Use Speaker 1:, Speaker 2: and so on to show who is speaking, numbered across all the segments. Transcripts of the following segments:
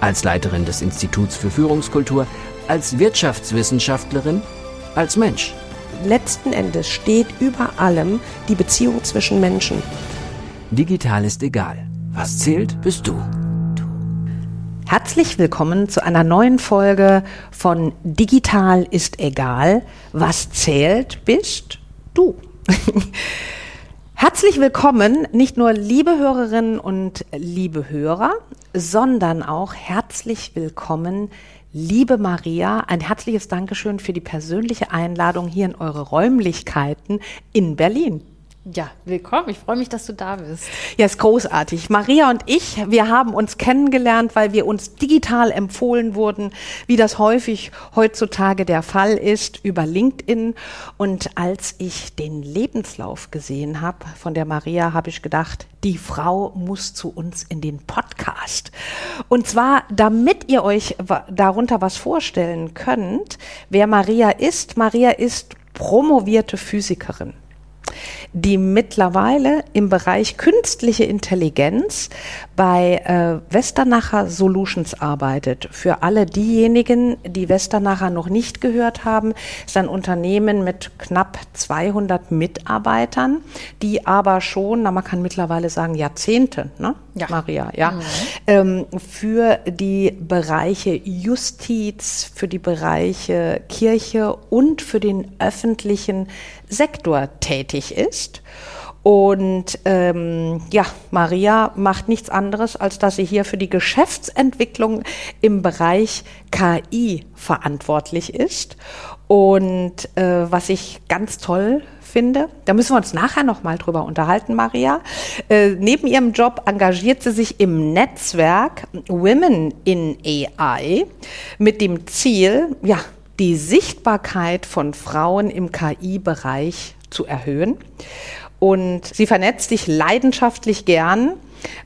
Speaker 1: als Leiterin des Instituts für Führungskultur, als Wirtschaftswissenschaftlerin, als Mensch.
Speaker 2: Letzten Endes steht über allem die Beziehung zwischen Menschen.
Speaker 1: Digital ist egal. Was zählt, bist du.
Speaker 2: Herzlich willkommen zu einer neuen Folge von Digital ist egal. Was zählt, bist du. Herzlich willkommen, nicht nur liebe Hörerinnen und liebe Hörer, sondern auch herzlich willkommen, liebe Maria. Ein herzliches Dankeschön für die persönliche Einladung hier in eure Räumlichkeiten in Berlin.
Speaker 3: Ja, willkommen. Ich freue mich, dass du da bist.
Speaker 2: Ja, ist großartig. Maria und ich, wir haben uns kennengelernt, weil wir uns digital empfohlen wurden, wie das häufig heutzutage der Fall ist, über LinkedIn. Und als ich den Lebenslauf gesehen habe von der Maria, habe ich gedacht, die Frau muss zu uns in den Podcast. Und zwar, damit ihr euch darunter was vorstellen könnt, wer Maria ist. Maria ist promovierte Physikerin die mittlerweile im Bereich künstliche Intelligenz bei äh, Westernacher Solutions arbeitet. Für alle diejenigen, die Westernacher noch nicht gehört haben, ist ein Unternehmen mit knapp 200 Mitarbeitern, die aber schon, na man kann mittlerweile sagen Jahrzehnte, ne? Ja. Maria, ja, mhm. ähm, für die Bereiche Justiz, für die Bereiche Kirche und für den öffentlichen Sektor tätig ist. Und ähm, ja, Maria macht nichts anderes, als dass sie hier für die Geschäftsentwicklung im Bereich KI verantwortlich ist. Und äh, was ich ganz toll finde, da müssen wir uns nachher noch mal drüber unterhalten, Maria. Äh, neben ihrem Job engagiert sie sich im Netzwerk Women in AI mit dem Ziel, ja, die Sichtbarkeit von Frauen im KI-Bereich zu erhöhen. Und sie vernetzt sich leidenschaftlich gern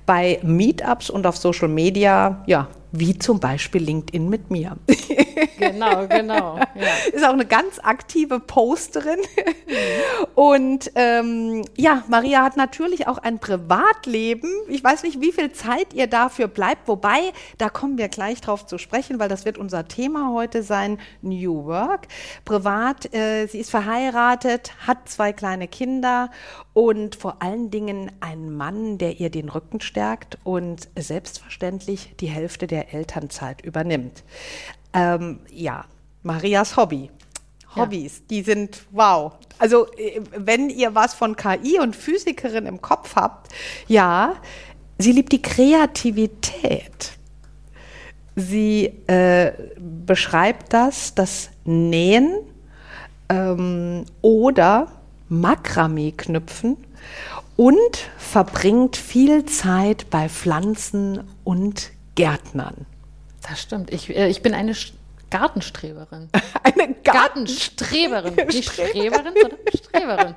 Speaker 2: bei Meetups und auf Social Media, ja, wie zum Beispiel LinkedIn mit mir.
Speaker 3: Genau, genau.
Speaker 2: Ja. Ist auch eine ganz aktive Posterin. Und ähm, ja, Maria hat natürlich auch ein Privatleben. Ich weiß nicht, wie viel Zeit ihr dafür bleibt. Wobei, da kommen wir gleich drauf zu sprechen, weil das wird unser Thema heute sein, New Work. Privat, äh, sie ist verheiratet, hat zwei kleine Kinder und vor allen Dingen einen Mann, der ihr den Rücken stärkt und selbstverständlich die Hälfte der Elternzeit übernimmt. Ähm, ja, Marias Hobby. Hobbys, ja. die sind wow. Also äh, wenn ihr was von KI und Physikerin im Kopf habt, ja, sie liebt die Kreativität. Sie äh, beschreibt das, das Nähen ähm, oder Makramee knüpfen und verbringt viel Zeit bei Pflanzen und Gärtnern.
Speaker 3: Das stimmt. Ich, äh, ich bin eine Gartenstreberin.
Speaker 2: Eine
Speaker 3: Gartenstreberin. Nicht Streberin, sondern Streberin.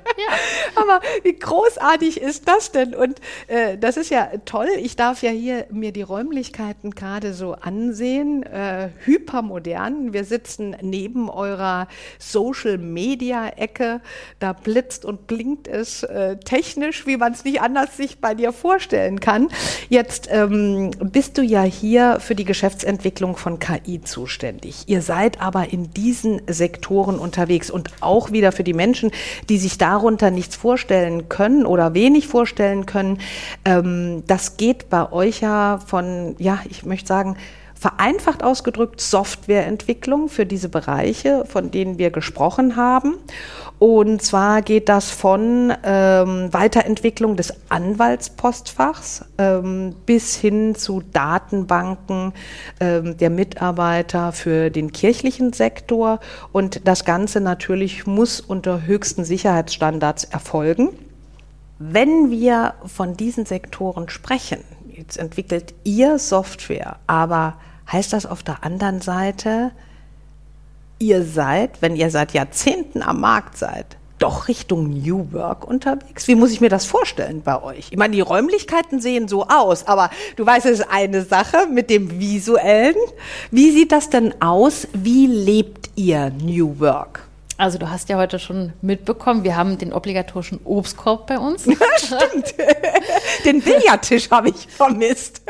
Speaker 2: Aber wie großartig ist das denn? Und äh, das ist ja toll. Ich darf ja hier mir die Räumlichkeiten gerade so ansehen. Äh, hypermodern. Wir sitzen neben eurer Social Media Ecke. Da blitzt und blinkt es äh, technisch, wie man es nicht anders sich bei dir vorstellen kann. Jetzt ähm, bist du ja hier für die Geschäftsentwicklung von KI zuständig. Ihr seid aber in diesen Sektoren unterwegs und auch wieder für die Menschen, die sich darunter nichts vorstellen können oder wenig vorstellen können. Ähm, das geht bei euch ja von, ja, ich möchte sagen, vereinfacht ausgedrückt Softwareentwicklung für diese Bereiche, von denen wir gesprochen haben. Und zwar geht das von ähm, Weiterentwicklung des Anwaltspostfachs ähm, bis hin zu Datenbanken ähm, der Mitarbeiter für den kirchlichen Sektor. Und das Ganze natürlich muss unter höchsten Sicherheitsstandards erfolgen. Wenn wir von diesen Sektoren sprechen, jetzt entwickelt ihr Software, aber heißt das auf der anderen Seite, ihr seid, wenn ihr seit Jahrzehnten am Markt seid, doch Richtung New Work unterwegs? Wie muss ich mir das vorstellen bei euch? Ich meine, die Räumlichkeiten sehen so aus, aber du weißt, es ist eine Sache mit dem visuellen. Wie sieht das denn aus? Wie lebt ihr New Work?
Speaker 3: Also du hast ja heute schon mitbekommen, wir haben den obligatorischen Obstkorb bei uns.
Speaker 2: Stimmt. Den Billardtisch habe ich vermisst.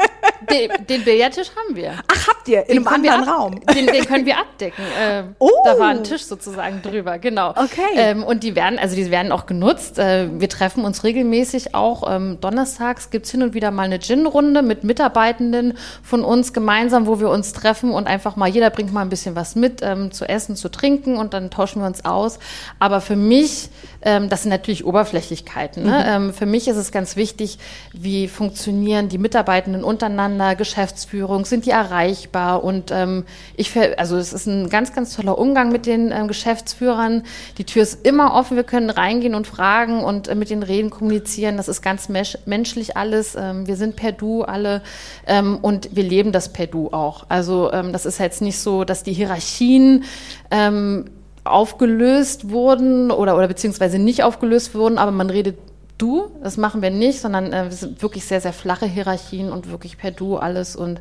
Speaker 3: Den, den, Billardtisch haben wir.
Speaker 2: Ach, habt ihr? In den einem anderen Raum?
Speaker 3: Den, den, können wir abdecken. Äh, oh. Da war ein Tisch sozusagen drüber, genau.
Speaker 2: Okay.
Speaker 3: Ähm, und die werden, also die werden auch genutzt. Äh, wir treffen uns regelmäßig auch. Ähm, donnerstags gibt es hin und wieder mal eine Gin-Runde mit Mitarbeitenden von uns gemeinsam, wo wir uns treffen und einfach mal, jeder bringt mal ein bisschen was mit ähm, zu essen, zu trinken und dann tauschen wir uns aus. Aber für mich, ähm, das sind natürlich Oberflächlichkeiten. Ne? Mhm. Ähm, für mich ist es ganz wichtig, wie funktionieren die Mitarbeitenden untereinander, Geschäftsführung, sind die erreichbar? Und ähm, ich, also es ist ein ganz, ganz toller Umgang mit den ähm, Geschäftsführern. Die Tür ist immer offen, wir können reingehen und fragen und äh, mit den Reden kommunizieren. Das ist ganz menschlich alles. Ähm, wir sind per Du alle ähm, und wir leben das per Du auch. Also ähm, das ist jetzt nicht so, dass die Hierarchien ähm, aufgelöst wurden oder, oder beziehungsweise nicht aufgelöst wurden, aber man redet Du, das machen wir nicht, sondern äh, wir sind wirklich sehr, sehr flache Hierarchien und wirklich per Du alles und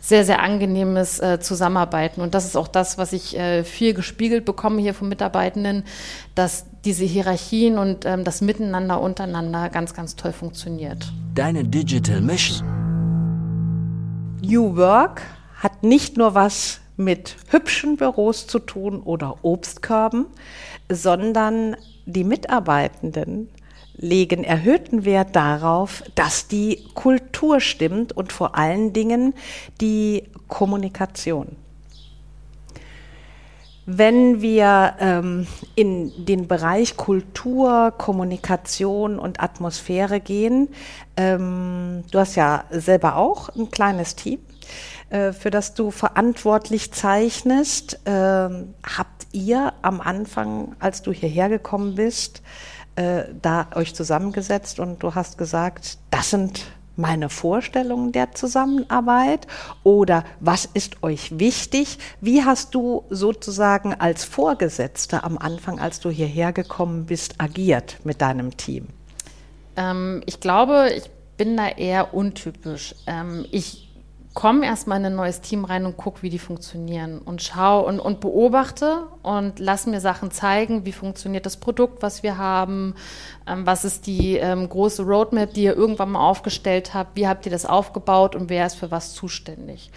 Speaker 3: sehr, sehr angenehmes äh, Zusammenarbeiten. Und das ist auch das, was ich äh, viel gespiegelt bekomme hier von Mitarbeitenden, dass diese Hierarchien und ähm, das Miteinander untereinander ganz, ganz toll funktioniert.
Speaker 1: Deine Digital Mission.
Speaker 2: New Work hat nicht nur was mit hübschen Büros zu tun oder Obstkörben, sondern die Mitarbeitenden legen erhöhten Wert darauf, dass die Kultur stimmt und vor allen Dingen die Kommunikation. Wenn wir ähm, in den Bereich Kultur, Kommunikation und Atmosphäre gehen, ähm, du hast ja selber auch ein kleines Team, äh, für das du verantwortlich zeichnest. Ähm, habt ihr am Anfang, als du hierher gekommen bist, äh, da euch zusammengesetzt und du hast gesagt, das sind meine Vorstellungen der Zusammenarbeit oder was ist euch wichtig? Wie hast du sozusagen als Vorgesetzter am Anfang, als du hierher gekommen bist, agiert mit deinem Team?
Speaker 3: Ähm, ich glaube, ich bin da eher untypisch. Ähm, ich komme erstmal in ein neues Team rein und gucke, wie die funktionieren und schaue und, und beobachte und lass mir Sachen zeigen, wie funktioniert das Produkt, was wir haben, ähm, was ist die ähm, große Roadmap, die ihr irgendwann mal aufgestellt habt, wie habt ihr das aufgebaut und wer ist für was zuständig.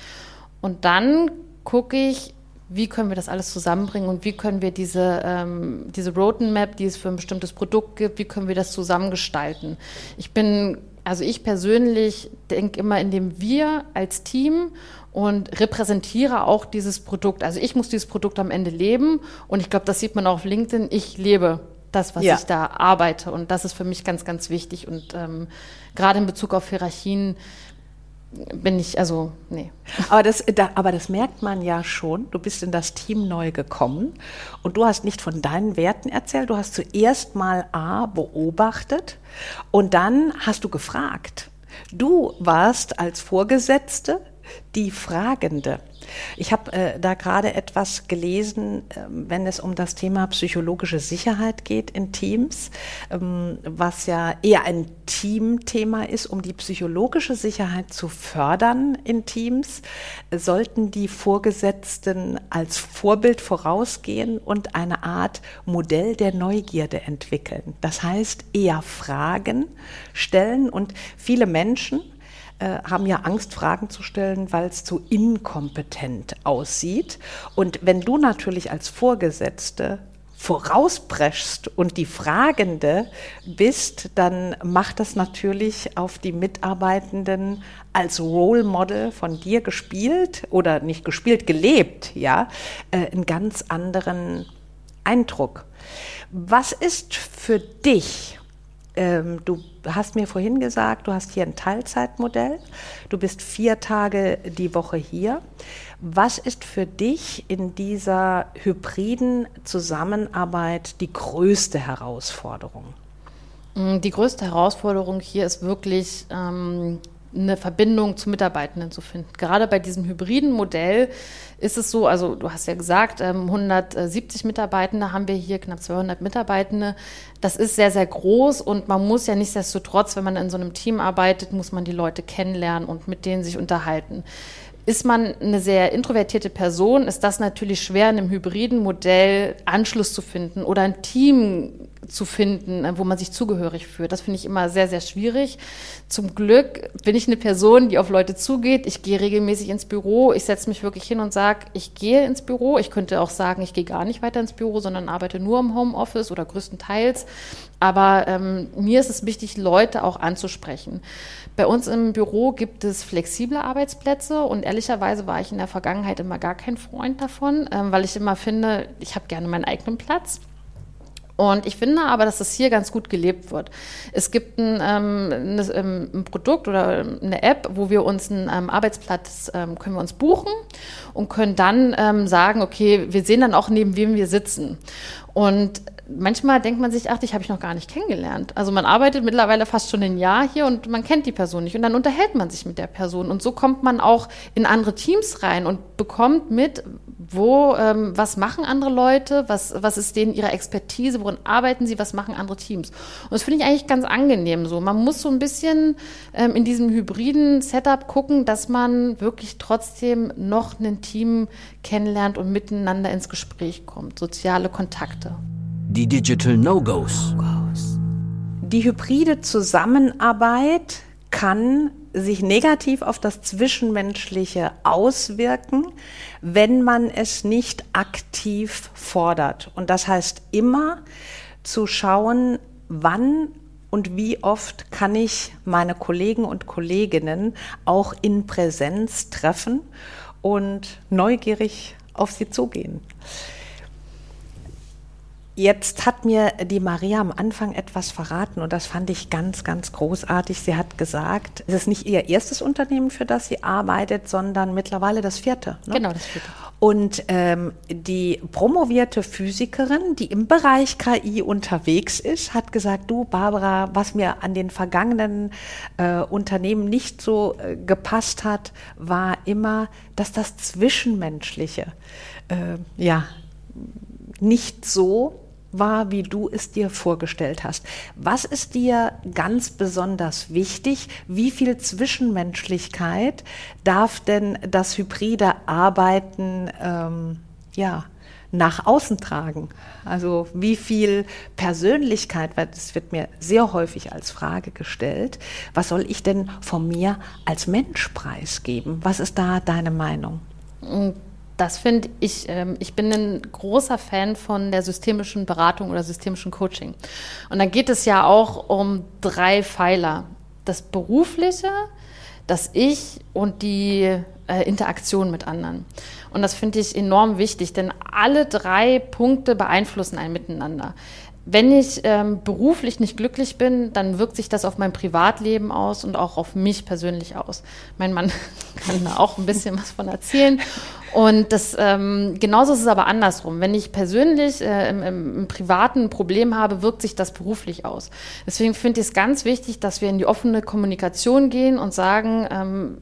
Speaker 3: Und dann gucke ich, wie können wir das alles zusammenbringen und wie können wir diese, ähm, diese Roadmap, die es für ein bestimmtes Produkt gibt, wie können wir das zusammengestalten. Ich bin also ich persönlich denke immer in dem Wir als Team und repräsentiere auch dieses Produkt. Also ich muss dieses Produkt am Ende leben und ich glaube, das sieht man auch auf LinkedIn. Ich lebe das, was ja. ich da arbeite und das ist für mich ganz, ganz wichtig und ähm, gerade in Bezug auf Hierarchien bin ich, also, nee.
Speaker 2: Aber das, da, aber das merkt man ja schon. Du bist in das Team neu gekommen und du hast nicht von deinen Werten erzählt. Du hast zuerst mal A beobachtet und dann hast du gefragt. Du warst als Vorgesetzte die Fragende. Ich habe äh, da gerade etwas gelesen, äh, wenn es um das Thema psychologische Sicherheit geht in Teams, ähm, was ja eher ein Teamthema ist, um die psychologische Sicherheit zu fördern in Teams, sollten die Vorgesetzten als Vorbild vorausgehen und eine Art Modell der Neugierde entwickeln. Das heißt, eher Fragen stellen und viele Menschen, äh, haben ja Angst, Fragen zu stellen, weil es zu inkompetent aussieht. Und wenn du natürlich als Vorgesetzte vorauspreschst und die Fragende bist, dann macht das natürlich auf die Mitarbeitenden als Role Model von dir gespielt oder nicht gespielt, gelebt, ja, äh, einen ganz anderen Eindruck. Was ist für dich ähm, du hast mir vorhin gesagt, du hast hier ein Teilzeitmodell, du bist vier Tage die Woche hier. Was ist für dich in dieser hybriden Zusammenarbeit die größte Herausforderung?
Speaker 3: Mm, die größte Herausforderung hier ist wirklich ähm, eine Verbindung zu Mitarbeitenden zu finden. Gerade bei diesem hybriden Modell ist es so, also du hast ja gesagt, 170 ähm, Mitarbeitende haben wir hier, knapp 200 Mitarbeitende. Das ist sehr, sehr groß und man muss ja nichtsdestotrotz, wenn man in so einem Team arbeitet, muss man die Leute kennenlernen und mit denen sich unterhalten. Ist man eine sehr introvertierte Person, ist das natürlich schwer, in einem hybriden Modell Anschluss zu finden oder ein Team zu finden, wo man sich zugehörig fühlt. Das finde ich immer sehr, sehr schwierig. Zum Glück bin ich eine Person, die auf Leute zugeht. Ich gehe regelmäßig ins Büro. Ich setze mich wirklich hin und sage, ich gehe ins Büro. Ich könnte auch sagen, ich gehe gar nicht weiter ins Büro, sondern arbeite nur im Homeoffice oder größtenteils. Aber ähm, mir ist es wichtig, Leute auch anzusprechen. Bei uns im Büro gibt es flexible Arbeitsplätze und ehrlicherweise war ich in der Vergangenheit immer gar kein Freund davon, ähm, weil ich immer finde, ich habe gerne meinen eigenen Platz. Und ich finde aber, dass das hier ganz gut gelebt wird. Es gibt ein, ähm, ein, ähm, ein Produkt oder eine App, wo wir uns einen ähm, Arbeitsplatz ähm, können wir uns buchen und können dann ähm, sagen, okay, wir sehen dann auch neben wem wir sitzen. Und manchmal denkt man sich, ach, dich habe ich noch gar nicht kennengelernt. Also man arbeitet mittlerweile fast schon ein Jahr hier und man kennt die Person nicht. Und dann unterhält man sich mit der Person. Und so kommt man auch in andere Teams rein und bekommt mit, wo, ähm, was machen andere Leute, was, was ist denen ihre Expertise, worin arbeiten sie, was machen andere Teams. Und das finde ich eigentlich ganz angenehm so. Man muss so ein bisschen ähm, in diesem hybriden Setup gucken, dass man wirklich trotzdem noch ein Team kennenlernt und miteinander ins Gespräch kommt, soziale Kontakte
Speaker 1: die Digital No-Gos.
Speaker 2: Die hybride Zusammenarbeit kann sich negativ auf das Zwischenmenschliche auswirken, wenn man es nicht aktiv fordert. Und das heißt immer zu schauen, wann und wie oft kann ich meine Kollegen und Kolleginnen auch in Präsenz treffen und neugierig auf sie zugehen. Jetzt hat mir die Maria am Anfang etwas verraten und das fand ich ganz, ganz großartig. Sie hat gesagt, es ist nicht ihr erstes Unternehmen, für das sie arbeitet, sondern mittlerweile das vierte.
Speaker 3: Ne? Genau, das vierte.
Speaker 2: Und ähm, die promovierte Physikerin, die im Bereich KI unterwegs ist, hat gesagt, du Barbara, was mir an den vergangenen äh, Unternehmen nicht so äh, gepasst hat, war immer, dass das Zwischenmenschliche äh, ja nicht so war, wie du es dir vorgestellt hast. Was ist dir ganz besonders wichtig? Wie viel Zwischenmenschlichkeit darf denn das hybride Arbeiten ähm, ja, nach außen tragen? Also wie viel Persönlichkeit, weil das wird mir sehr häufig als Frage gestellt, was soll ich denn von mir als Mensch preisgeben? Was ist da deine Meinung?
Speaker 3: Das finde ich, ähm, ich bin ein großer Fan von der systemischen Beratung oder systemischen Coaching. Und da geht es ja auch um drei Pfeiler. Das Berufliche, das Ich und die äh, Interaktion mit anderen. Und das finde ich enorm wichtig, denn alle drei Punkte beeinflussen ein Miteinander wenn ich ähm, beruflich nicht glücklich bin, dann wirkt sich das auf mein Privatleben aus und auch auf mich persönlich aus. Mein Mann kann da auch ein bisschen was von erzählen. Und das ähm, genauso ist es aber andersrum. Wenn ich persönlich äh, im, im, privaten Problem habe, wirkt sich das beruflich aus. Deswegen finde ich es ganz wichtig, dass wir in die offene Kommunikation gehen und sagen, ähm,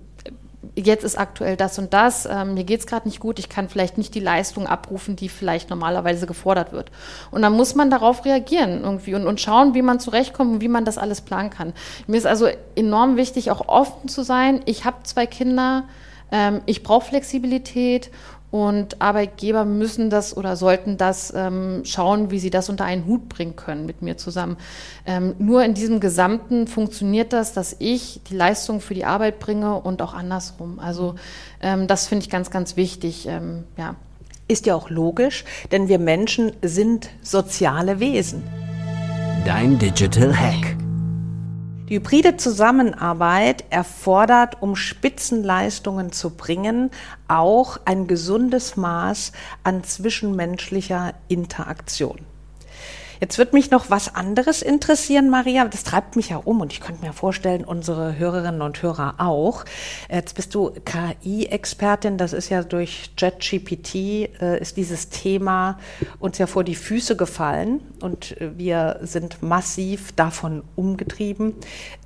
Speaker 3: jetzt ist aktuell das und das, ähm, mir geht es gerade nicht gut, ich kann vielleicht nicht die Leistung abrufen, die vielleicht normalerweise gefordert wird. Und dann muss man darauf reagieren irgendwie und, und schauen, wie man zurechtkommt und wie man das alles planen kann. Mir ist also enorm wichtig, auch offen zu sein. Ich habe zwei Kinder, ähm, ich brauche Flexibilität und Arbeitgeber müssen das oder sollten das ähm, schauen, wie sie das unter einen Hut bringen können mit mir zusammen. Ähm, nur in diesem Gesamten funktioniert das, dass ich die Leistung für die Arbeit bringe und auch andersrum. Also ähm, das finde ich ganz, ganz wichtig. Ähm, ja.
Speaker 2: Ist ja auch logisch, denn wir Menschen sind soziale Wesen.
Speaker 1: Dein Digital Hack.
Speaker 2: Die hybride Zusammenarbeit erfordert, um Spitzenleistungen zu bringen, auch ein gesundes Maß an zwischenmenschlicher Interaktion. Jetzt wird mich noch was anderes interessieren, Maria. Das treibt mich ja um und ich könnte mir vorstellen, unsere Hörerinnen und Hörer auch. Jetzt bist du KI-Expertin. Das ist ja durch JetGPT äh, ist dieses Thema uns ja vor die Füße gefallen und wir sind massiv davon umgetrieben.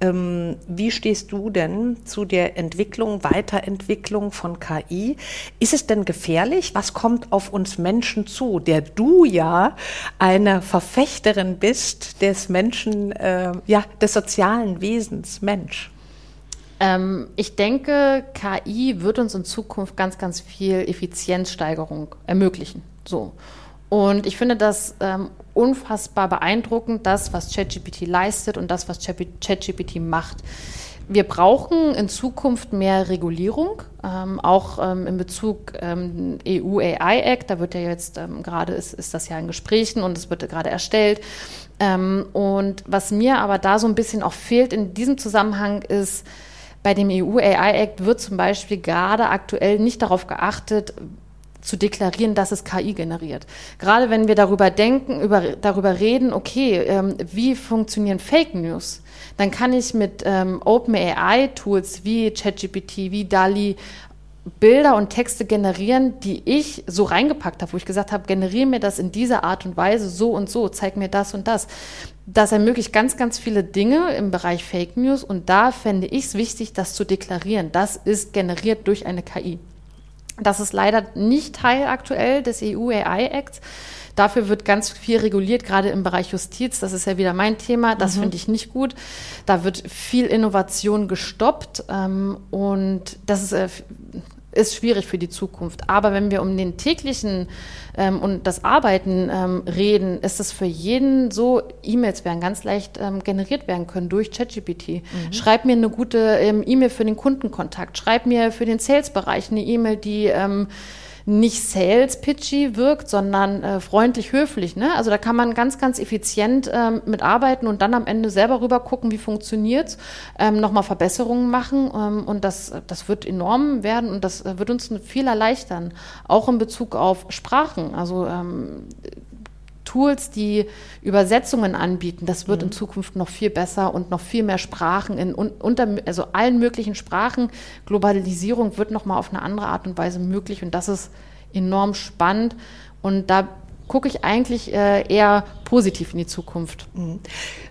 Speaker 2: Ähm, wie stehst du denn zu der Entwicklung, Weiterentwicklung von KI? Ist es denn gefährlich? Was kommt auf uns Menschen zu, der du ja eine Verfechterin bist des Menschen, äh, ja, des sozialen Wesens Mensch?
Speaker 3: Ähm, ich denke, KI wird uns in Zukunft ganz, ganz viel Effizienzsteigerung ermöglichen. So. Und ich finde das ähm, unfassbar beeindruckend, das, was ChatGPT leistet und das, was ChatGPT macht. Wir brauchen in Zukunft mehr Regulierung, ähm, auch ähm, in Bezug ähm, EU AI Act. Da wird ja jetzt ähm, gerade ist, ist das ja in Gesprächen und es wird gerade erstellt. Ähm, und was mir aber da so ein bisschen auch fehlt in diesem Zusammenhang ist, bei dem EU AI Act wird zum Beispiel gerade aktuell nicht darauf geachtet, zu deklarieren, dass es KI generiert. Gerade wenn wir darüber denken, über, darüber reden, okay, ähm, wie funktionieren Fake News, dann kann ich mit ähm, OpenAI-Tools wie ChatGPT, wie DALI Bilder und Texte generieren, die ich so reingepackt habe, wo ich gesagt habe, generiere mir das in dieser Art und Weise, so und so, zeig mir das und das. Das ermöglicht ganz, ganz viele Dinge im Bereich Fake News und da fände ich es wichtig, das zu deklarieren. Das ist generiert durch eine KI. Das ist leider nicht Teil aktuell des EU AI Acts. Dafür wird ganz viel reguliert, gerade im Bereich Justiz. Das ist ja wieder mein Thema. Das mhm. finde ich nicht gut. Da wird viel Innovation gestoppt ähm, und das ist, äh, ist schwierig für die Zukunft. Aber wenn wir um den täglichen ähm, und das Arbeiten ähm, reden, ist es für jeden so, E-Mails werden ganz leicht ähm, generiert werden können durch ChatGPT. Mhm. Schreib mir eine gute ähm, E-Mail für den Kundenkontakt. Schreib mir für den Sales-Bereich eine E-Mail, die ähm, nicht sales-pitchy wirkt, sondern äh, freundlich, höflich. Ne? Also da kann man ganz, ganz effizient ähm, mitarbeiten und dann am Ende selber rüber gucken, wie funktioniert's, ähm, nochmal Verbesserungen machen ähm, und das, das wird enorm werden und das äh, wird uns viel erleichtern, auch in Bezug auf Sprachen. Also ähm, Tools, die Übersetzungen anbieten, das wird mhm. in Zukunft noch viel besser und noch viel mehr Sprachen in unter, also allen möglichen Sprachen. Globalisierung wird noch mal auf eine andere Art und Weise möglich und das ist enorm spannend und da gucke ich eigentlich äh, eher positiv in die Zukunft.
Speaker 2: Mhm.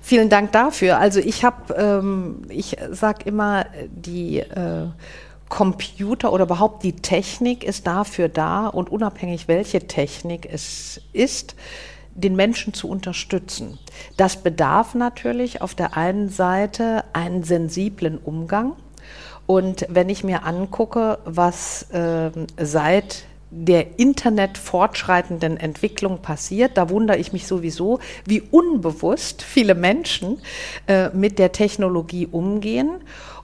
Speaker 2: Vielen Dank dafür. Also ich habe, ähm, ich sage immer, die äh, Computer oder überhaupt die Technik ist dafür da und unabhängig welche Technik es ist, den Menschen zu unterstützen. Das bedarf natürlich auf der einen Seite einen sensiblen Umgang. Und wenn ich mir angucke, was äh, seit der Internet fortschreitenden Entwicklung passiert, da wundere ich mich sowieso, wie unbewusst viele Menschen äh, mit der Technologie umgehen.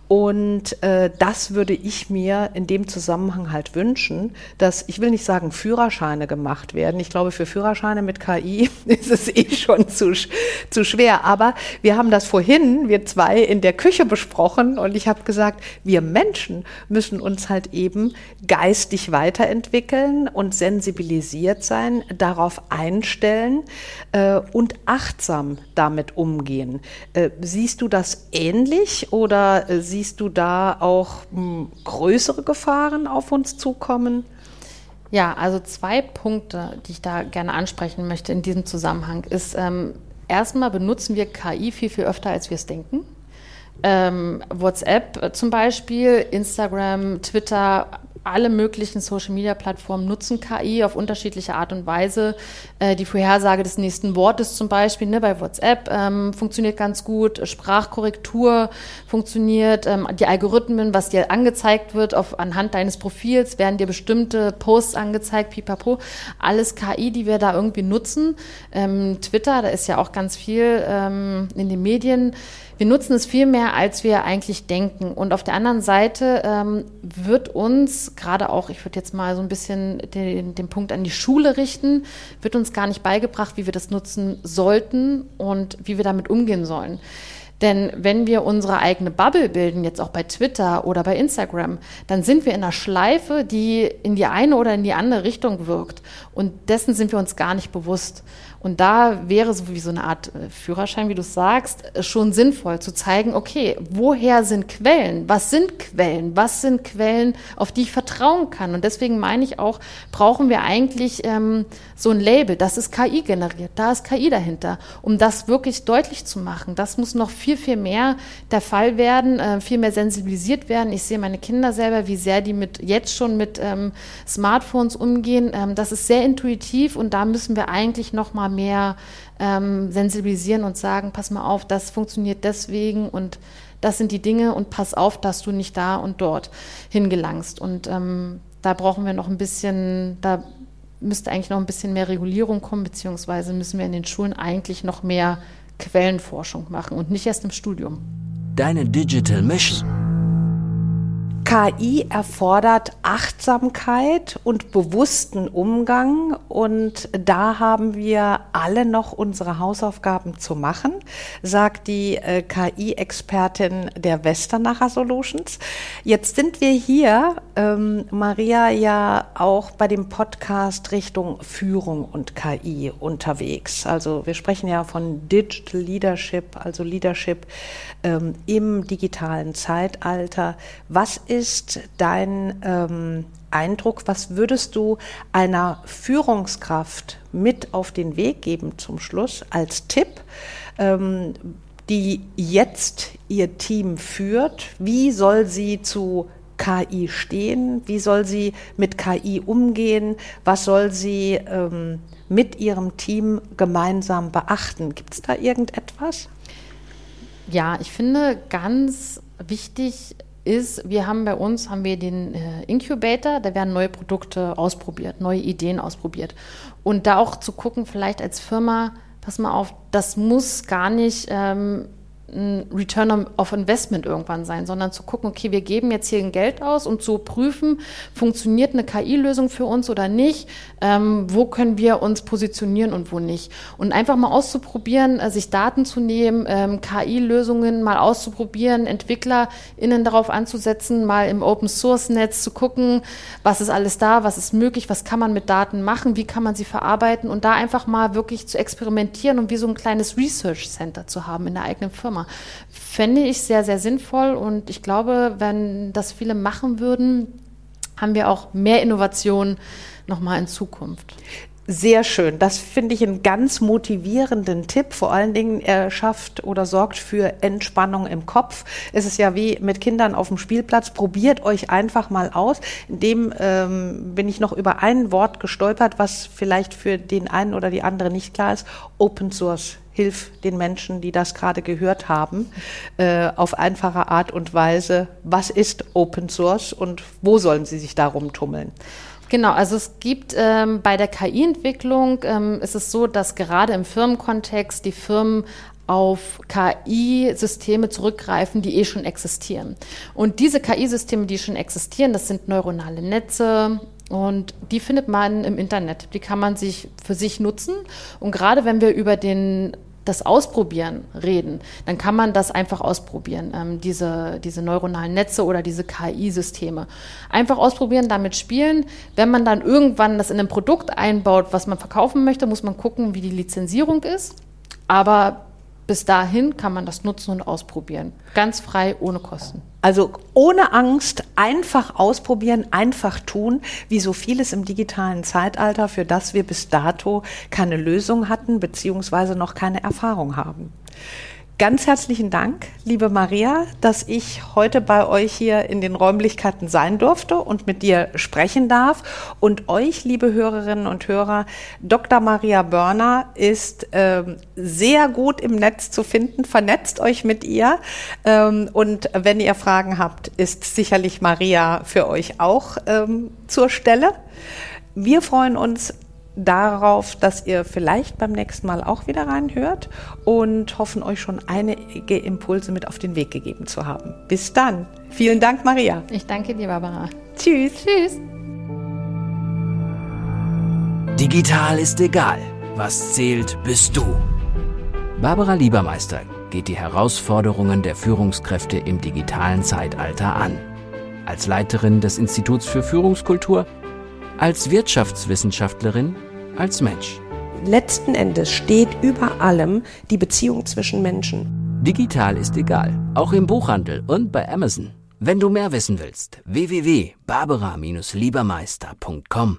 Speaker 2: Und äh, das würde ich mir in dem Zusammenhang halt wünschen, dass, ich will nicht sagen, Führerscheine gemacht werden. Ich glaube, für Führerscheine mit KI ist es eh schon zu, zu schwer. Aber wir haben das vorhin, wir zwei, in der Küche besprochen und ich habe gesagt, wir Menschen müssen uns halt eben geistig weiterentwickeln und sensibilisiert sein, darauf einstellen äh, und achtsam damit umgehen. Äh, siehst du das ähnlich oder äh, siehst du da auch hm, größere Gefahren auf uns zukommen?
Speaker 3: Ja, also zwei Punkte, die ich da gerne ansprechen möchte in diesem Zusammenhang, ist ähm, erstmal benutzen wir KI viel, viel öfter, als wir es denken. Ähm, WhatsApp zum Beispiel, Instagram, Twitter, alle möglichen Social-Media-Plattformen nutzen KI auf unterschiedliche Art und Weise. Äh, die Vorhersage des nächsten Wortes zum Beispiel ne, bei WhatsApp ähm, funktioniert ganz gut. Sprachkorrektur funktioniert. Ähm, die Algorithmen, was dir angezeigt wird auf, anhand deines Profils, werden dir bestimmte Posts angezeigt, pipapo. Alles KI, die wir da irgendwie nutzen. Ähm, Twitter, da ist ja auch ganz viel ähm, in den Medien wir nutzen es viel mehr, als wir eigentlich denken. Und auf der anderen Seite ähm, wird uns gerade auch, ich würde jetzt mal so ein bisschen den, den Punkt an die Schule richten, wird uns gar nicht beigebracht, wie wir das nutzen sollten und wie wir damit umgehen sollen. Denn wenn wir unsere eigene Bubble bilden, jetzt auch bei Twitter oder bei Instagram, dann sind wir in einer Schleife, die in die eine oder in die andere Richtung wirkt. Und dessen sind wir uns gar nicht bewusst. Und da wäre so wie so eine Art äh, Führerschein, wie du sagst, äh, schon sinnvoll zu zeigen, okay, woher sind Quellen? Was sind Quellen? Was sind Quellen, auf die ich vertrauen kann? Und deswegen meine ich auch, brauchen wir eigentlich ähm, so ein Label, das ist KI generiert, da ist KI dahinter, um das wirklich deutlich zu machen. Das muss noch viel, viel mehr der Fall werden, äh, viel mehr sensibilisiert werden. Ich sehe meine Kinder selber, wie sehr die mit jetzt schon mit ähm, Smartphones umgehen. Ähm, das ist sehr intuitiv und da müssen wir eigentlich noch mal mehr ähm, sensibilisieren und sagen, pass mal auf, das funktioniert deswegen und das sind die Dinge und pass auf, dass du nicht da und dort hingelangst. Und ähm, da brauchen wir noch ein bisschen, da müsste eigentlich noch ein bisschen mehr Regulierung kommen, beziehungsweise müssen wir in den Schulen eigentlich noch mehr Quellenforschung machen und nicht erst im Studium.
Speaker 1: Deine Digital Mission.
Speaker 2: KI erfordert Achtsamkeit und bewussten Umgang und da haben wir alle noch unsere Hausaufgaben zu machen, sagt die äh, KI-Expertin der Westernacher Solutions. Jetzt sind wir hier, ähm, Maria, ja auch bei dem Podcast Richtung Führung und KI unterwegs. Also wir sprechen ja von Digital Leadership, also Leadership ähm, im digitalen Zeitalter. Was ist dein ähm, Eindruck? Was würdest du einer Führungskraft mit auf den Weg geben zum Schluss als Tipp? Ähm, die jetzt ihr Team führt, wie soll sie zu KI stehen? Wie soll sie mit KI umgehen? Was soll sie ähm, mit ihrem Team gemeinsam beachten? Gibt es da irgendetwas?
Speaker 3: Ja, ich finde ganz wichtig ist, wir haben bei uns haben wir den äh, Incubator, da werden neue Produkte ausprobiert, neue Ideen ausprobiert. Und da auch zu gucken, vielleicht als Firma, pass mal auf, das muss gar nicht ähm, ein Return of Investment irgendwann sein, sondern zu gucken, okay, wir geben jetzt hier ein Geld aus und zu prüfen, funktioniert eine KI-Lösung für uns oder nicht, ähm, wo können wir uns positionieren und wo nicht. Und einfach mal auszuprobieren, äh, sich Daten zu nehmen, ähm, KI-Lösungen mal auszuprobieren, EntwicklerInnen darauf anzusetzen, mal im Open-Source-Netz zu gucken, was ist alles da, was ist möglich, was kann man mit Daten machen, wie kann man sie verarbeiten und da einfach mal wirklich zu experimentieren und wie so ein kleines Research Center zu haben in der eigenen Firma. Fände ich sehr, sehr sinnvoll und ich glaube, wenn das viele machen würden, haben wir auch mehr Innovation nochmal in Zukunft.
Speaker 2: Sehr schön. Das finde ich einen ganz motivierenden Tipp. Vor allen Dingen, er schafft oder sorgt für Entspannung im Kopf. Es ist ja wie mit Kindern auf dem Spielplatz. Probiert euch einfach mal aus. In dem ähm, bin ich noch über ein Wort gestolpert, was vielleicht für den einen oder die andere nicht klar ist. Open Source hilf den Menschen, die das gerade gehört haben, äh, auf einfache Art und Weise, was ist Open Source und wo sollen sie sich darum tummeln?
Speaker 3: Genau, also es gibt ähm, bei der KI-Entwicklung ähm, ist es so, dass gerade im Firmenkontext die Firmen auf KI-Systeme zurückgreifen, die eh schon existieren. Und diese KI-Systeme, die schon existieren, das sind neuronale Netze, und die findet man im Internet. Die kann man sich für sich nutzen. Und gerade wenn wir über den das Ausprobieren reden, dann kann man das einfach ausprobieren, ähm, diese, diese neuronalen Netze oder diese KI-Systeme. Einfach ausprobieren, damit spielen. Wenn man dann irgendwann das in ein Produkt einbaut, was man verkaufen möchte, muss man gucken, wie die Lizenzierung ist. Aber bis dahin kann man das nutzen und ausprobieren. Ganz frei, ohne Kosten.
Speaker 2: Also ohne Angst, einfach ausprobieren, einfach tun, wie so vieles im digitalen Zeitalter, für das wir bis dato keine Lösung hatten, beziehungsweise noch keine Erfahrung haben. Ganz herzlichen Dank, liebe Maria, dass ich heute bei euch hier in den Räumlichkeiten sein durfte und mit dir sprechen darf. Und euch, liebe Hörerinnen und Hörer, Dr. Maria Börner ist ähm, sehr gut im Netz zu finden. Vernetzt euch mit ihr. Ähm, und wenn ihr Fragen habt, ist sicherlich Maria für euch auch ähm, zur Stelle. Wir freuen uns darauf, dass ihr vielleicht beim nächsten Mal auch wieder reinhört und hoffen euch schon einige Impulse mit auf den Weg gegeben zu haben. Bis dann. Vielen Dank, Maria.
Speaker 3: Ich danke dir, Barbara.
Speaker 2: Tschüss.
Speaker 3: Tschüss.
Speaker 1: Digital ist egal. Was zählt, bist du. Barbara Liebermeister geht die Herausforderungen der Führungskräfte im digitalen Zeitalter an. Als Leiterin des Instituts für Führungskultur, als Wirtschaftswissenschaftlerin, als Mensch.
Speaker 4: Letzten Endes steht über allem die Beziehung zwischen Menschen.
Speaker 1: Digital ist egal, auch im Buchhandel und bei Amazon. Wenn du mehr wissen willst, www.barbara-liebermeister.com